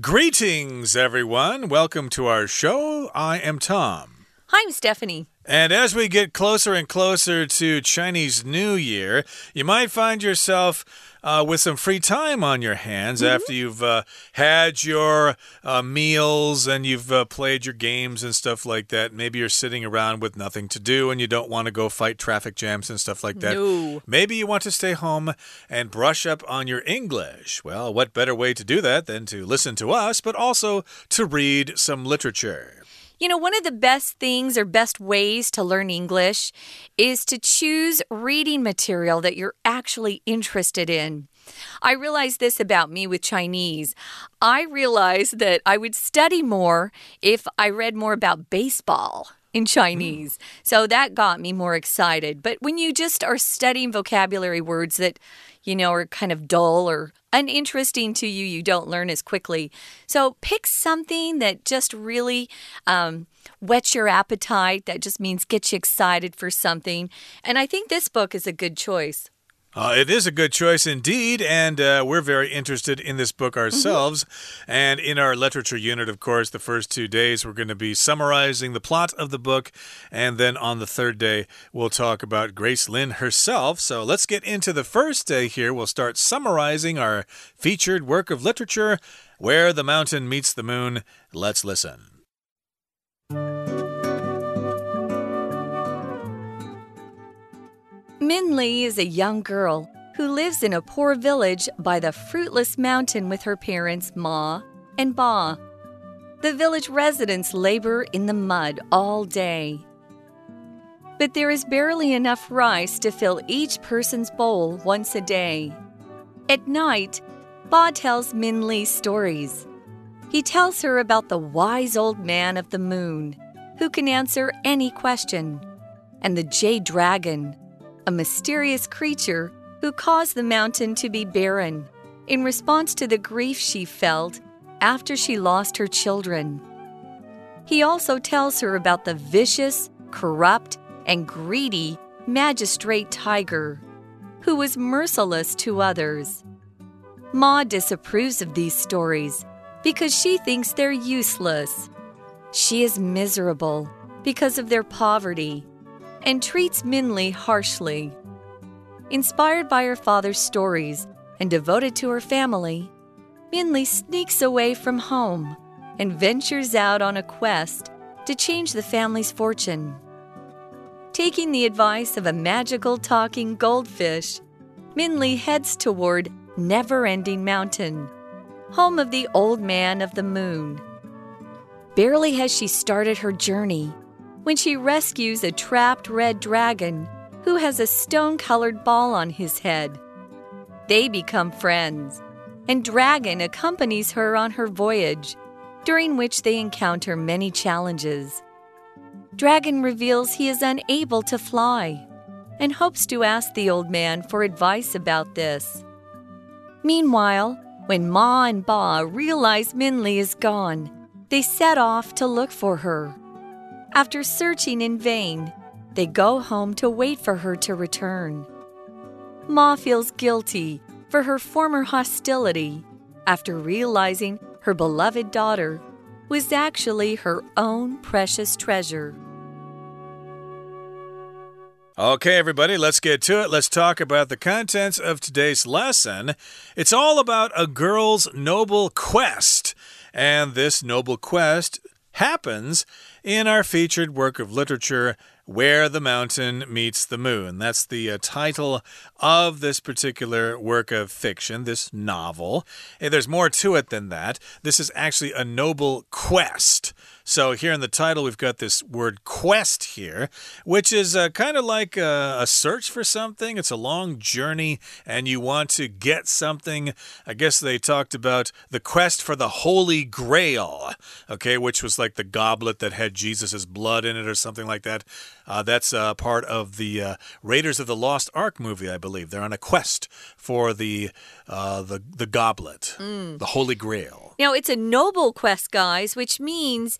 Greetings, everyone. Welcome to our show. I am Tom. Hi, I'm Stephanie. And as we get closer and closer to Chinese New Year, you might find yourself uh, with some free time on your hands mm -hmm. after you've uh, had your uh, meals and you've uh, played your games and stuff like that. Maybe you're sitting around with nothing to do and you don't want to go fight traffic jams and stuff like that. No. Maybe you want to stay home and brush up on your English. Well, what better way to do that than to listen to us, but also to read some literature? You know, one of the best things or best ways to learn English is to choose reading material that you're actually interested in. I realized this about me with Chinese. I realized that I would study more if I read more about baseball in Chinese. So that got me more excited. But when you just are studying vocabulary words that, you know, are kind of dull or uninteresting to you, you don't learn as quickly. So pick something that just really um, whets your appetite. That just means get you excited for something. And I think this book is a good choice. Uh, it is a good choice indeed, and uh, we're very interested in this book ourselves. Mm -hmm. And in our literature unit, of course, the first two days we're going to be summarizing the plot of the book, and then on the third day we'll talk about Grace Lin herself. So let's get into the first day here. We'll start summarizing our featured work of literature, Where the Mountain Meets the Moon. Let's listen. Min Li is a young girl who lives in a poor village by the fruitless mountain with her parents Ma and Ba. The village residents labor in the mud all day. But there is barely enough rice to fill each person's bowl once a day. At night, Ba tells Min Li stories. He tells her about the wise old man of the moon, who can answer any question, and the jade dragon a mysterious creature who caused the mountain to be barren in response to the grief she felt after she lost her children. He also tells her about the vicious, corrupt, and greedy magistrate tiger, who was merciless to others. Ma disapproves of these stories because she thinks they're useless. She is miserable because of their poverty and treats Min Li harshly. Inspired by her father's stories and devoted to her family, Min Li sneaks away from home and ventures out on a quest to change the family's fortune. Taking the advice of a magical talking goldfish, Min Li heads toward Never Ending Mountain, home of the Old Man of the Moon. Barely has she started her journey when she rescues a trapped red dragon who has a stone colored ball on his head. They become friends, and Dragon accompanies her on her voyage, during which they encounter many challenges. Dragon reveals he is unable to fly and hopes to ask the old man for advice about this. Meanwhile, when Ma and Ba realize Min Li is gone, they set off to look for her. After searching in vain, they go home to wait for her to return. Ma feels guilty for her former hostility after realizing her beloved daughter was actually her own precious treasure. Okay, everybody, let's get to it. Let's talk about the contents of today's lesson. It's all about a girl's noble quest. And this noble quest happens in our featured work of literature, Where the Mountain Meets the Moon. That's the uh, title of this particular work of fiction, this novel. And there's more to it than that. This is actually a noble quest. So here in the title, we've got this word quest here, which is uh, kind of like a, a, search for something. It's a long journey and you want to get something. I guess they talked about the quest for the Holy Grail, okay, which was like the goblet that had Jesus's blood in it or something like that. Uh, that's uh, part of the uh, Raiders of the Lost Ark movie, I believe. They're on a quest for the uh, the the goblet, mm. the Holy Grail. Now, it's a noble quest, guys, which means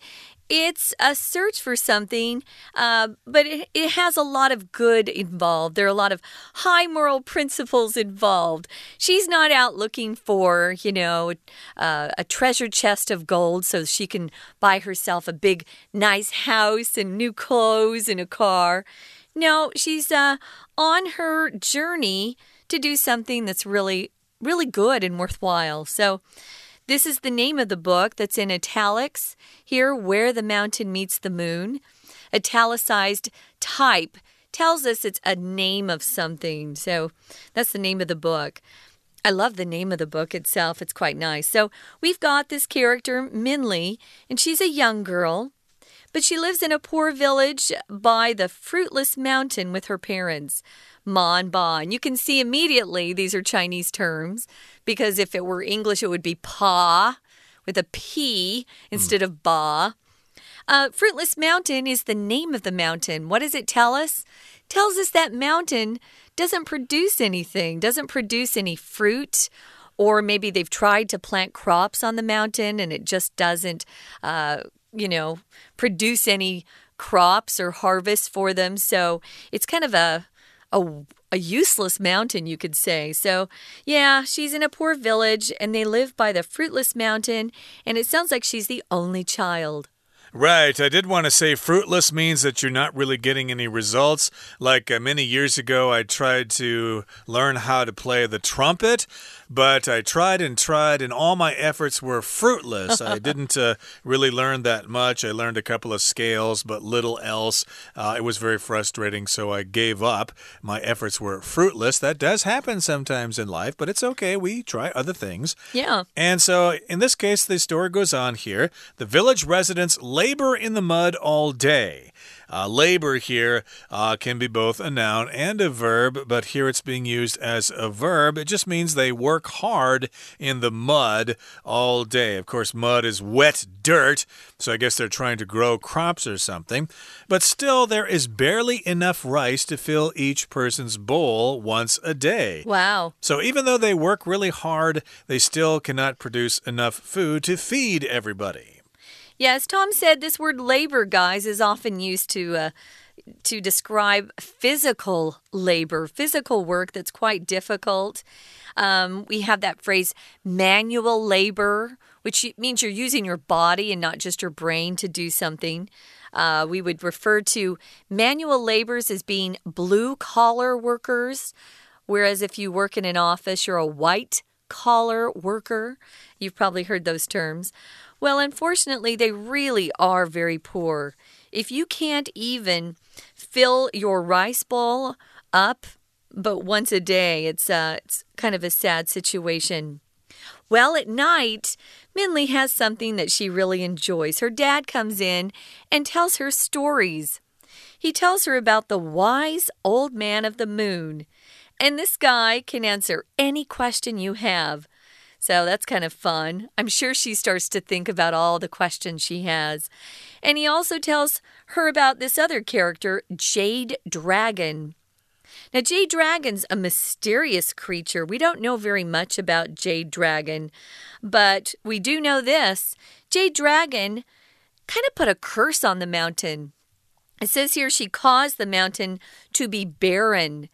It's a search for something, uh, but it, it has a lot of good involved. There are a lot of high moral principles involved. She's not out looking for, you know, uh, a treasure chest of gold so she can buy herself a big, nice house and new clothes and a car. No, she's uh, on her journey to do something that's really, really good and worthwhile. So, this is the name of the book that's in italics here, Where the Mountain Meets the Moon. Italicized type tells us it's a name of something. So that's the name of the book. I love the name of the book itself. It's quite nice. So we've got this character, Minli, and she's a young girl. But she lives in a poor village by the fruitless mountain with her parents, And Ba. You can see immediately these are Chinese terms because if it were English, it would be Pa with a P instead mm. of Ba. Uh, Fruitless Mountain is the name of the mountain. What does it tell us? tells us that mountain doesn't produce anything, doesn't produce any fruit or maybe they've tried to plant crops on the mountain and it just doesn't uh, you know, produce any crops or harvest for them. So it's kind of a a, a useless mountain, you could say. So, yeah, she's in a poor village and they live by the fruitless mountain, and it sounds like she's the only child. Right. I did want to say fruitless means that you're not really getting any results. Like uh, many years ago, I tried to learn how to play the trumpet. But I tried and tried, and all my efforts were fruitless. I didn't uh, really learn that much. I learned a couple of scales, but little else. Uh, it was very frustrating, so I gave up. My efforts were fruitless. That does happen sometimes in life, but it's okay. We try other things. Yeah. And so in this case, the story goes on here. The village residents labor in the mud all day. Uh, labor here uh, can be both a noun and a verb, but here it's being used as a verb. It just means they work hard in the mud all day. Of course, mud is wet dirt, so I guess they're trying to grow crops or something. But still, there is barely enough rice to fill each person's bowl once a day. Wow. So even though they work really hard, they still cannot produce enough food to feed everybody. Yes, Tom said this word labor, guys, is often used to. Uh, to describe physical labor, physical work that's quite difficult. Um, we have that phrase manual labor, which means you're using your body and not just your brain to do something. Uh, we would refer to manual labors as being blue collar workers, whereas if you work in an office, you're a white collar worker. You've probably heard those terms. Well, unfortunately, they really are very poor. If you can't even fill your rice bowl up but once a day, it's, uh, it's kind of a sad situation. Well, at night, Minli has something that she really enjoys. Her dad comes in and tells her stories. He tells her about the wise old man of the moon. And this guy can answer any question you have. So that's kind of fun. I'm sure she starts to think about all the questions she has. And he also tells her about this other character, Jade Dragon. Now, Jade Dragon's a mysterious creature. We don't know very much about Jade Dragon, but we do know this Jade Dragon kind of put a curse on the mountain. It says here she caused the mountain to be barren.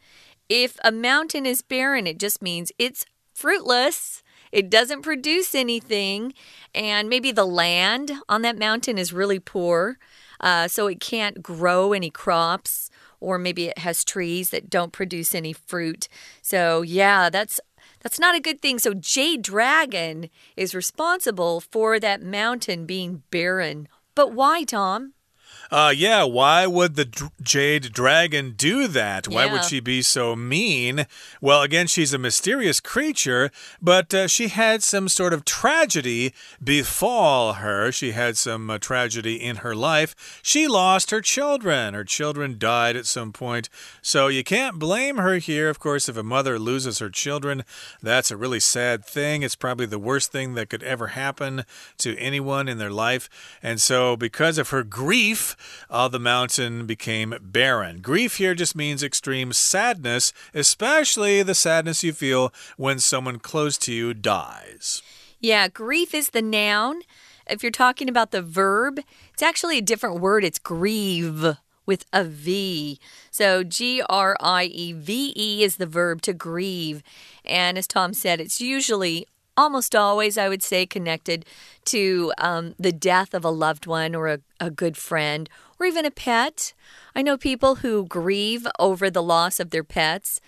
If a mountain is barren, it just means it's fruitless. It doesn't produce anything, and maybe the land on that mountain is really poor, uh, so it can't grow any crops, or maybe it has trees that don't produce any fruit. So, yeah, that's that's not a good thing. So, Jade Dragon is responsible for that mountain being barren. But why, Tom? Uh, yeah, why would the Jade Dragon do that? Why yeah. would she be so mean? Well, again, she's a mysterious creature, but uh, she had some sort of tragedy befall her. She had some uh, tragedy in her life. She lost her children. Her children died at some point. So you can't blame her here. Of course, if a mother loses her children, that's a really sad thing. It's probably the worst thing that could ever happen to anyone in their life. And so, because of her grief, uh, the mountain became barren. Grief here just means extreme sadness, especially the sadness you feel when someone close to you dies. Yeah, grief is the noun. if you're talking about the verb, it's actually a different word. It's grieve with a V. So G R I E V E is the verb to grieve. And as Tom said, it's usually almost always, I would say, connected to um, the death of a loved one or a, a good friend or even a pet. I know people who grieve over the loss of their pets.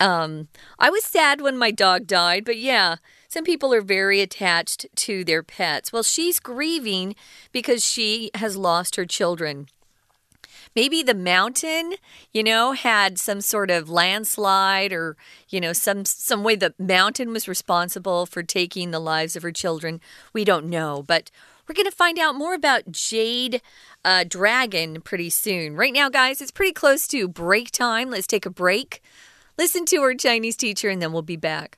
Um, I was sad when my dog died, but yeah, some people are very attached to their pets. Well, she's grieving because she has lost her children. Maybe the mountain, you know, had some sort of landslide or, you know, some some way the mountain was responsible for taking the lives of her children. We don't know, but we're going to find out more about Jade uh, Dragon pretty soon. Right now, guys, it's pretty close to break time. Let's take a break. Listen to our Chinese teacher, and then we'll be back.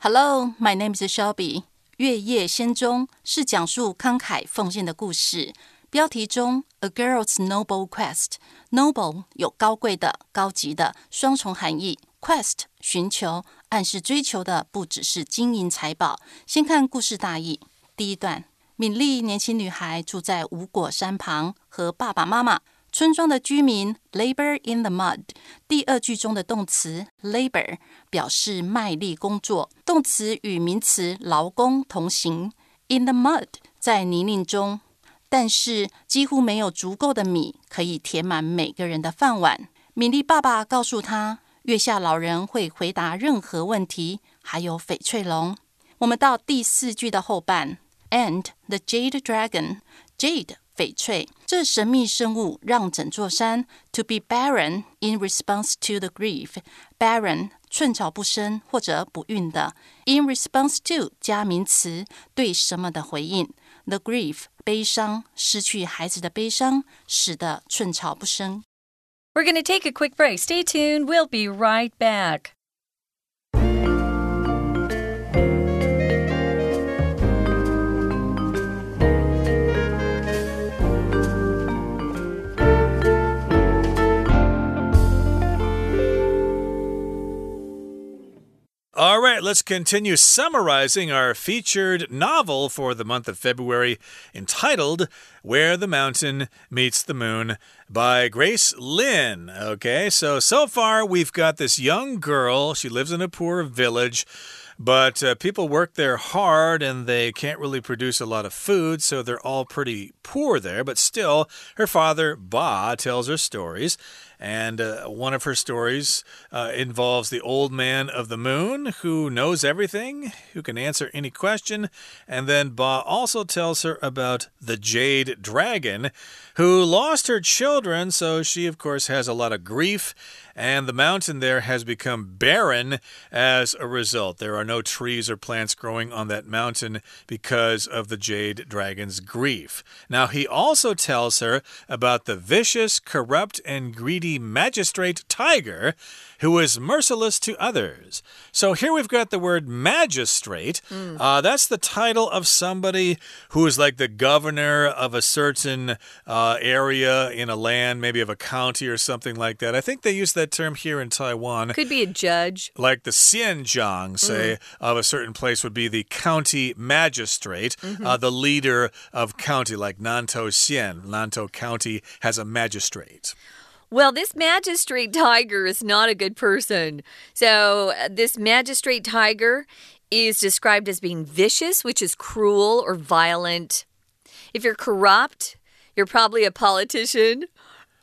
Hello, my name is Shelby。月夜仙踪是讲述慷慨奉献的故事。 标题中，A girl's noble quest，noble 有高贵的、高级的双重含义，quest 寻求，暗示追求的不只是金银财宝。先看故事大意。第一段，敏丽年轻女孩住在无果山旁，和爸爸妈妈。村庄的居民 labor in the mud。第二句中的动词 labor 表示卖力工作，动词与名词劳工同形。In the mud 在泥泞中。但是几乎没有足够的米可以填满每个人的饭碗。米粒爸爸告诉他，月下老人会回答任何问题，还有翡翠龙。我们到第四句的后半，and the jade dragon，jade 翡翠，这神秘生物让整座山 to be barren in response to the grief，barren 寸草不生或者不孕的，in response to 加名词对什么的回应。The grief，悲伤，失去孩子的悲伤，使得寸草不生。We're going to take a quick break. Stay tuned. We'll be right back. Right, let's continue summarizing our featured novel for the month of February entitled Where the Mountain Meets the Moon by Grace Lin. Okay, so so far we've got this young girl. She lives in a poor village. But uh, people work there hard and they can't really produce a lot of food, so they're all pretty poor there. But still, her father, Ba, tells her stories. And uh, one of her stories uh, involves the old man of the moon who knows everything, who can answer any question. And then Ba also tells her about the jade dragon who lost her children. So she, of course, has a lot of grief and the mountain there has become barren as a result. There are no trees or plants growing on that mountain because of the jade dragon's grief. Now, he also tells her about the vicious, corrupt, and greedy magistrate tiger who is merciless to others. So here we've got the word magistrate. Mm. Uh, that's the title of somebody who is like the governor of a certain uh, area in a land, maybe of a county or something like that. I think they use that term here in Taiwan. Could be a judge. Like the xianzhang, say, mm. of a certain place would be the county magistrate, mm -hmm. uh, the leader of county, like Nantou Xian. Nantou County has a magistrate. Well, this magistrate tiger is not a good person. So, uh, this magistrate tiger is described as being vicious, which is cruel or violent. If you're corrupt, you're probably a politician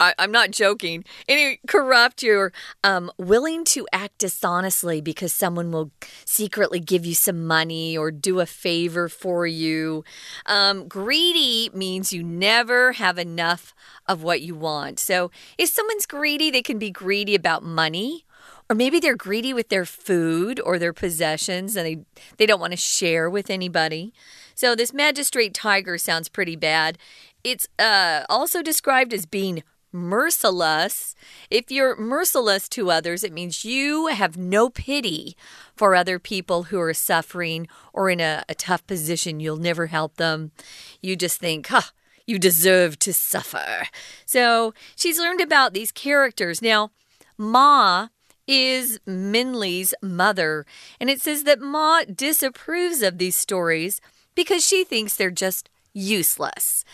I, am not joking. Any corrupt, you're um, willing to act dishonestly because someone will secretly give you some money or do a favor for you. Um, greedy means you never have enough of what you want. So if someone's greedy, they can be greedy about money. Or maybe they're greedy with their food or their possessions and they, they don't want to share with anybody. So, this magistrate tiger sounds pretty bad. It's uh, also described as being merciless. If you're merciless to others, it means you have no pity for other people who are suffering or in a, a tough position. You'll never help them. You just think, huh, you deserve to suffer. So she's learned about these characters. Now, Ma is Minli's mother, and it says that Ma disapproves of these stories because she thinks they're just useless.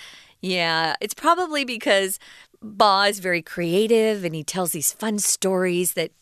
Yeah, it's probably because Ba is very creative and he tells these fun stories that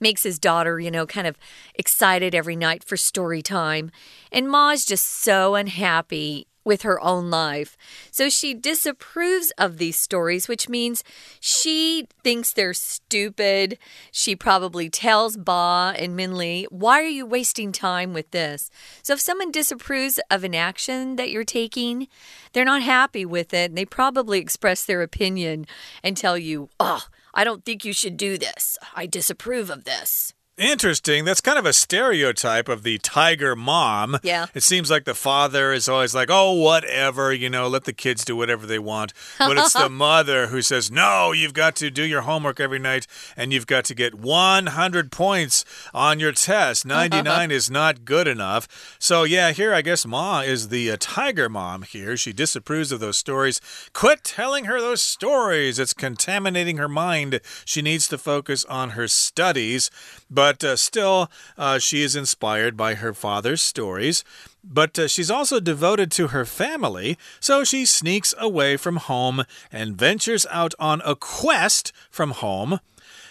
makes his daughter, you know, kind of excited every night for story time. And Ma's just so unhappy with her own life. So she disapproves of these stories, which means she thinks they're stupid. She probably tells Ba and Minli, Why are you wasting time with this? So if someone disapproves of an action that you're taking, they're not happy with it. And they probably express their opinion and tell you, Oh, I don't think you should do this. I disapprove of this. Interesting. That's kind of a stereotype of the tiger mom. Yeah. It seems like the father is always like, oh, whatever, you know, let the kids do whatever they want. But it's the mother who says, no, you've got to do your homework every night and you've got to get 100 points on your test. 99 is not good enough. So, yeah, here I guess Ma is the uh, tiger mom here. She disapproves of those stories. Quit telling her those stories. It's contaminating her mind. She needs to focus on her studies. But uh, still, uh, she is inspired by her father's stories. But uh, she's also devoted to her family, so she sneaks away from home and ventures out on a quest from home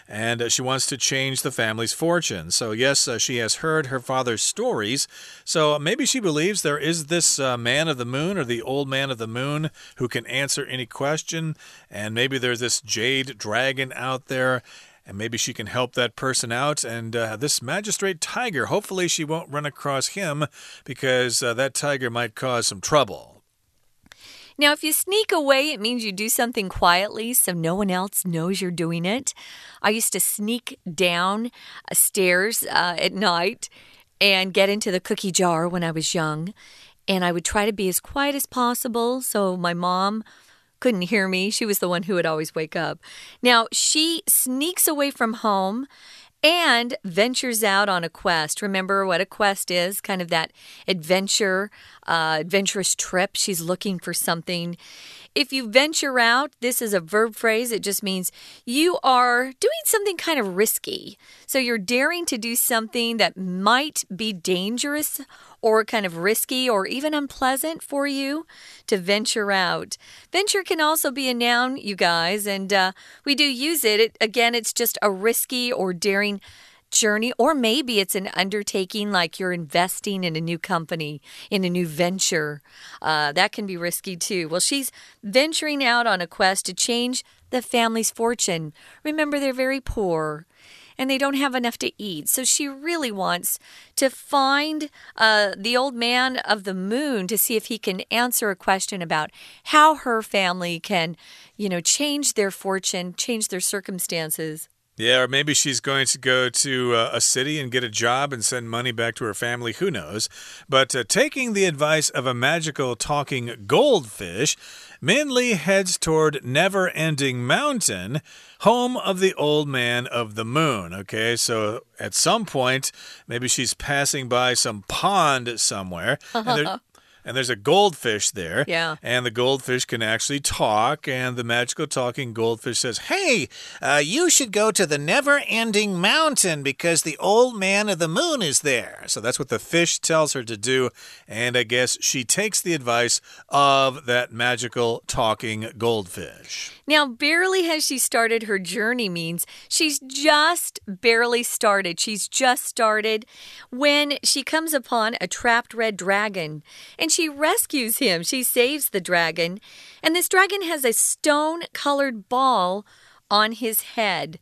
and uh, she wants to change the family's fortune. So, yes, uh, she has heard her father's stories. So, maybe she believes there is this uh, man of the moon or the old man of the moon who can answer any question. And maybe there's this jade dragon out there and maybe she can help that person out. And uh, this magistrate tiger, hopefully, she won't run across him because uh, that tiger might cause some trouble. Now, if you sneak away, it means you do something quietly so no one else knows you're doing it. I used to sneak down uh, stairs uh, at night and get into the cookie jar when I was young. And I would try to be as quiet as possible so my mom couldn't hear me. She was the one who would always wake up. Now, she sneaks away from home and ventures out on a quest. Remember what a quest is kind of that adventure, uh, adventurous trip. She's looking for something. If you venture out, this is a verb phrase. It just means you are doing something kind of risky. So you're daring to do something that might be dangerous or kind of risky or even unpleasant for you to venture out. Venture can also be a noun, you guys, and uh, we do use it. it. Again, it's just a risky or daring journey, or maybe it's an undertaking like you're investing in a new company, in a new venture. Uh, that can be risky too. Well, she's venturing out on a quest to change the family's fortune. Remember, they're very poor and they don't have enough to eat. So she really wants to find uh, the old man of the moon to see if he can answer a question about how her family can, you know, change their fortune, change their circumstances. Yeah, or maybe she's going to go to uh, a city and get a job and send money back to her family. Who knows? But uh, taking the advice of a magical talking goldfish, Minli heads toward Never Ending Mountain, home of the old man of the moon. Okay, so at some point, maybe she's passing by some pond somewhere. and and there's a goldfish there. Yeah. And the goldfish can actually talk. And the magical talking goldfish says, Hey, uh, you should go to the never ending mountain because the old man of the moon is there. So that's what the fish tells her to do. And I guess she takes the advice of that magical talking goldfish. Now, barely has she started her journey means she's just barely started. She's just started when she comes upon a trapped red dragon and she rescues him. She saves the dragon. And this dragon has a stone colored ball on his head.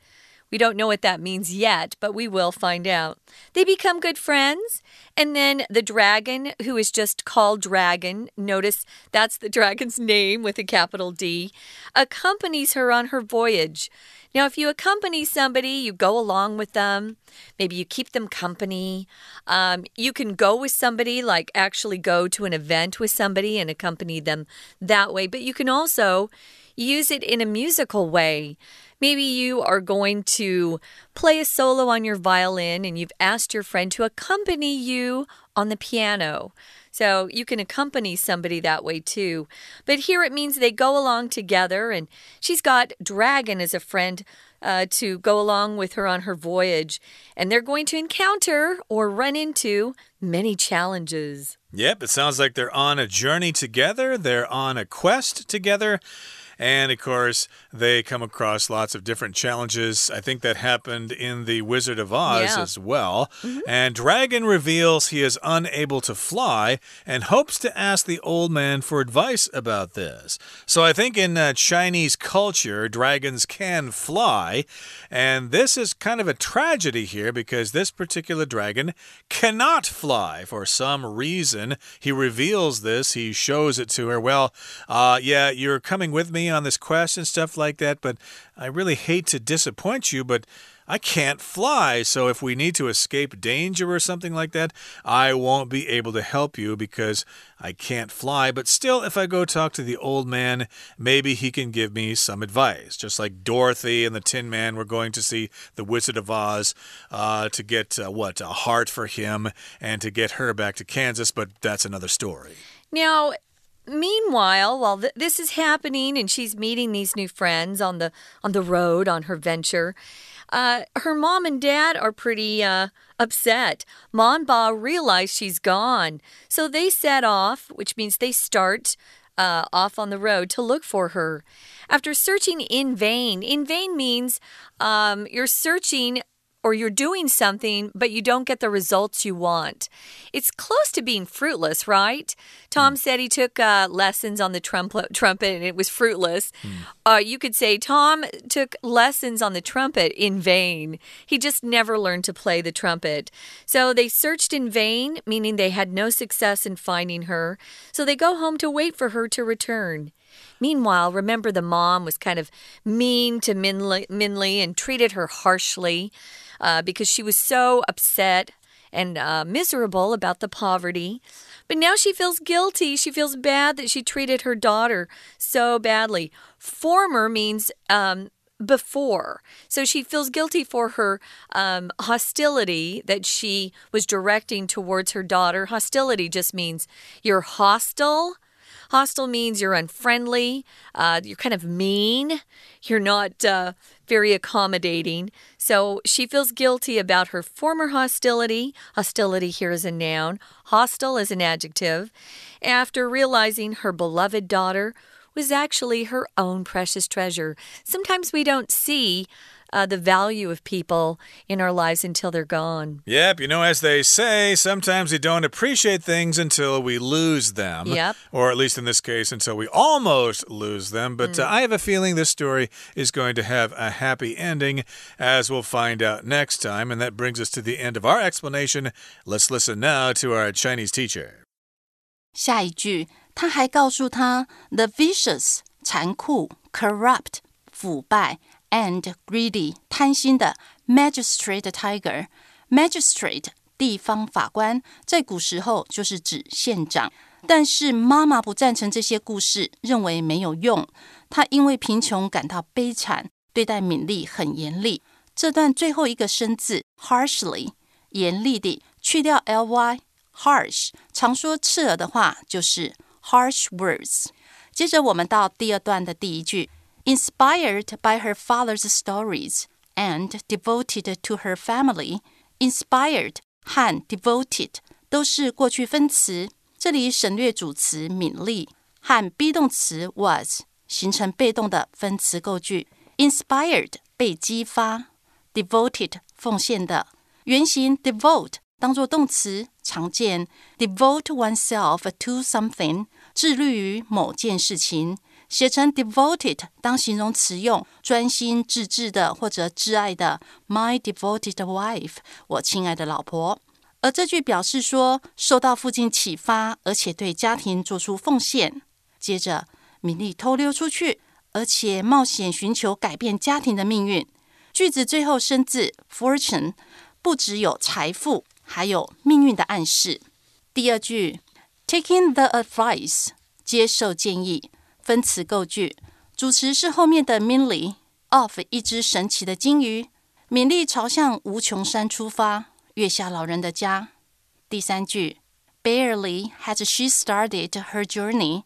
We don't know what that means yet, but we will find out. They become good friends. And then the dragon, who is just called Dragon, notice that's the dragon's name with a capital D, accompanies her on her voyage. Now, if you accompany somebody, you go along with them, maybe you keep them company. Um, you can go with somebody, like actually go to an event with somebody and accompany them that way, but you can also use it in a musical way. Maybe you are going to play a solo on your violin and you've asked your friend to accompany you on the piano. So you can accompany somebody that way too. But here it means they go along together, and she's got Dragon as a friend. Uh, to go along with her on her voyage, and they're going to encounter or run into many challenges. Yep, it sounds like they're on a journey together, they're on a quest together. And of course, they come across lots of different challenges. I think that happened in The Wizard of Oz yeah. as well. Mm -hmm. And Dragon reveals he is unable to fly and hopes to ask the old man for advice about this. So I think in uh, Chinese culture, dragons can fly. And this is kind of a tragedy here because this particular dragon cannot fly for some reason. He reveals this, he shows it to her. Well, uh, yeah, you're coming with me on this quest and stuff like that, but I really hate to disappoint you, but I can't fly. So if we need to escape danger or something like that, I won't be able to help you because I can't fly. But still, if I go talk to the old man, maybe he can give me some advice. Just like Dorothy and the Tin Man were going to see the Wizard of Oz uh, to get uh, what? A heart for him and to get her back to Kansas, but that's another story. Now, meanwhile, while th this is happening and she's meeting these new friends on the on the road on her venture, uh, her mom and dad are pretty uh, upset. Ma and Ba realize she's gone, so they set off, which means they start uh, off on the road to look for her. After searching in vain, in vain means um, you're searching or you're doing something, but you don't get the results you want. It's close to being fruitless, right? Tom mm. said he took uh, lessons on the trumpet, trumpet and it was fruitless. Mm. Uh, you could say Tom took lessons on the trumpet in vain. He just never learned to play the trumpet. So they searched in vain, meaning they had no success in finding her. So they go home to wait for her to return. Meanwhile, remember the mom was kind of mean to Minli, Minli and treated her harshly uh, because she was so upset and uh, miserable about the poverty. But now she feels guilty. She feels bad that she treated her daughter so badly. Former means um, before. So she feels guilty for her um, hostility that she was directing towards her daughter. Hostility just means you're hostile Hostile means you're unfriendly, uh, you're kind of mean, you're not uh, very accommodating. So she feels guilty about her former hostility. Hostility here is a noun, hostile is an adjective. After realizing her beloved daughter was actually her own precious treasure. Sometimes we don't see uh, the value of people in our lives until they're gone. Yep, you know, as they say, sometimes we don't appreciate things until we lose them. Yep. Or at least in this case, until we almost lose them. But mm. uh, I have a feeling this story is going to have a happy ending, as we'll find out next time. And that brings us to the end of our explanation. Let's listen now to our Chinese teacher. 下一句，他还告诉他，the vicious 残酷、corrupt 腐败 and greedy 贪心的 magistrate tiger magistrate 地方法官，在古时候就是指县长。但是妈妈不赞成这些故事，认为没有用。她因为贫穷感到悲惨，对待敏丽很严厉。这段最后一个生字 harshly 严厉地去掉 ly harsh，常说刺耳的话就是 harsh words。接着我们到第二段的第一句。Inspired by her father's stories and devoted to her family, inspired 和 devoted 都是过去分词，这里省略主词敏丽和 be 动词 was，形成被动的分词构句。Inspired 被激发，devoted 奉献的，原形 devote 当做动词，常见 devote oneself to something，致力于某件事情。 写成 devoted 当形容词用，专心致志的或者挚爱的。My devoted wife，我亲爱的老婆。而这句表示说受到父亲启发，而且对家庭做出奉献。接着，米莉偷溜出去，而且冒险寻求改变家庭的命运。句子最后生字 fortune，不只有财富，还有命运的暗示。第二句，taking the advice，接受建议。分词构句，主词是后面的 Minli，of 一只神奇的金鱼。敏丽朝向无穷山出发，月下老人的家。第三句 Barely has she started her journey.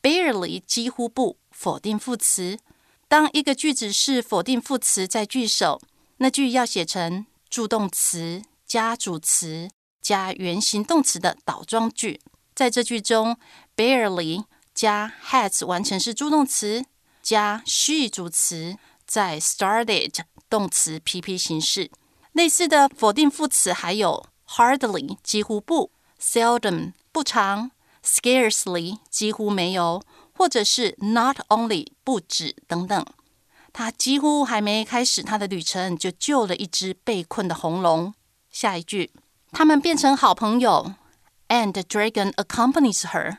Barely 几乎不否定副词。当一个句子是否定副词在句首，那句要写成助动词加主词加原形动词的倒装句。在这句中，barely 加 has 完成式助动词加 she 主词，在 started 动词 PP 形式。类似的否定副词还有 hardly 几乎不，seldom 不常，scarcely 几乎没有，或者是 not only 不止等等。他几乎还没开始他的旅程，就救了一只被困的红龙。下一句，他们变成好朋友。And dragon accompanies her.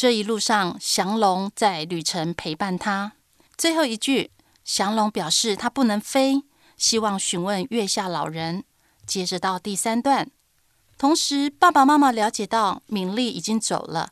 这一路上，降龙在旅程陪伴他。最后一句，降龙表示他不能飞，希望询问月下老人。接着到第三段，同时爸爸妈妈了解到敏丽已经走了，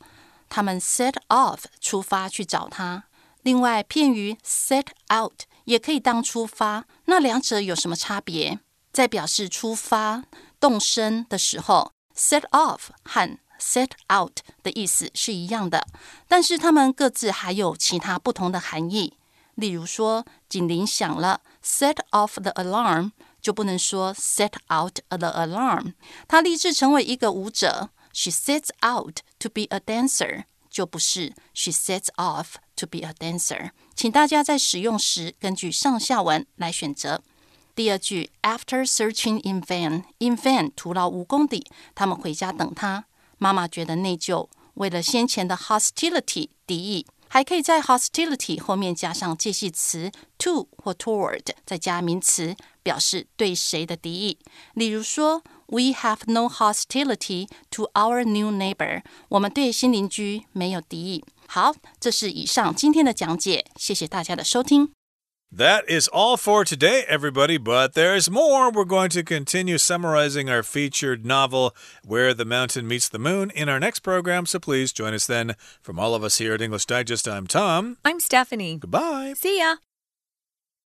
他们 set off 出发去找他。另外，片语 set out 也可以当出发，那两者有什么差别？在表示出发、动身的时候，set off 和 set out 的意思是一样的，但是它们各自还有其他不同的含义。例如说，警铃响了，set off the alarm，就不能说 set out the alarm。他立志成为一个舞者，she sets out to be a dancer。就不是 she sets off to be a dancer。请大家在使用时根据上下文来选择。第二句，After searching in vain，in vain 徒劳无功地，他们回家等他。妈妈觉得内疚，为了先前的 hostility 敌意，还可以在 hostility 后面加上介系词 to 或 toward，再加名词表示对谁的敌意。例如说。We have no hostility to our new neighbor。我们对新邻居没有敌意。好，这是以上今天的讲解，谢谢大家的收听。That is all for today, everybody, but there's more. We're going to continue summarizing our featured novel, Where the Mountain Meets the Moon, in our next program, so please join us then. From all of us here at English Digest, I'm Tom. I'm Stephanie. Goodbye. See ya.